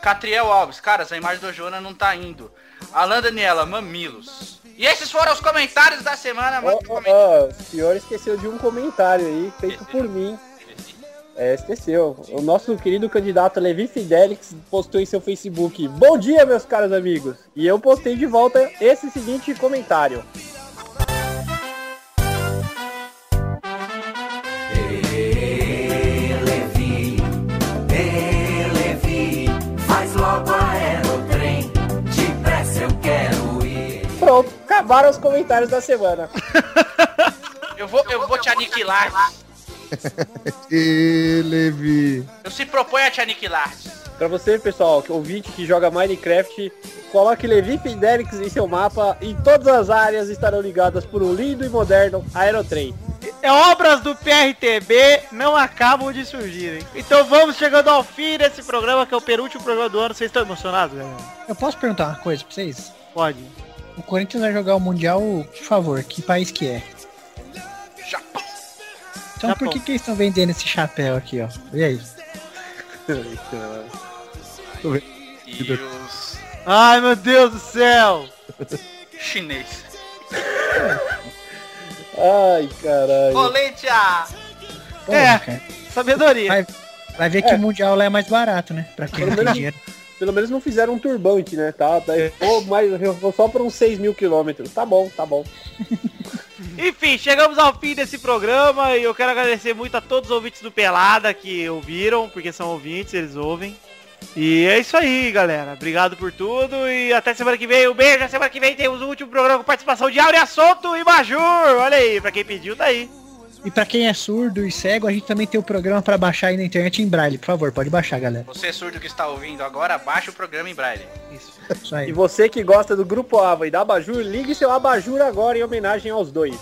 Catriel Alves, caras, a imagem da Joana não tá indo. Alan Daniela, mamilos. E esses foram os comentários da semana, ó, ó, o senhor esqueceu de um comentário aí, feito por mim. É, esqueceu. O nosso querido candidato Levi Fidelix postou em seu Facebook. Bom dia, meus caros amigos. E eu postei de volta esse seguinte comentário. Acabaram os comentários da semana. Eu vou, eu vou te aniquilar. E Levi. Eu se proponho a te aniquilar. Pra você, pessoal, que ouvinte que joga Minecraft, coloque Levi Fidelix em seu mapa e todas as áreas estarão ligadas por um lindo e moderno aerotrem. É, obras do PRTB não acabam de surgir, hein? Então vamos chegando ao fim desse programa, que é o penúltimo programa do ano. Vocês estão emocionados, galera? Eu posso perguntar uma coisa pra vocês? Pode. O Corinthians vai jogar o Mundial, por favor, que país que é? Japão. Então por que, que eles estão vendendo esse chapéu aqui, ó? E aí? E os Ai, meu Deus do céu! chinês. Ai, caralho. Coletia! Pô, É. Sabedoria. Vai, vai ver que É. o Mundial lá é mais barato, né? Pra quem não tem dinheiro. Pelo menos não fizeram um turbante, né? Tá, tá errou, mas só por uns 6 mil quilômetros. Tá bom, tá bom. Enfim, chegamos ao fim desse programa e eu quero agradecer muito a todos os ouvintes do Pelada que ouviram, porque são ouvintes, eles ouvem. E é isso aí, galera. Obrigado por tudo e até semana que vem. Um beijo. A semana que vem temos o último programa com participação de Áurea Assunto e Majur. Olha aí, pra quem pediu, tá aí. E pra quem é surdo e cego, a gente também tem o programa pra baixar aí na internet em braille. Por favor, pode baixar, galera. Você surdo que está ouvindo agora, baixa o programa em braille. Isso. Isso aí. E você que gosta do Grupo Ava e da Abajur, ligue seu Abajur agora em homenagem aos dois.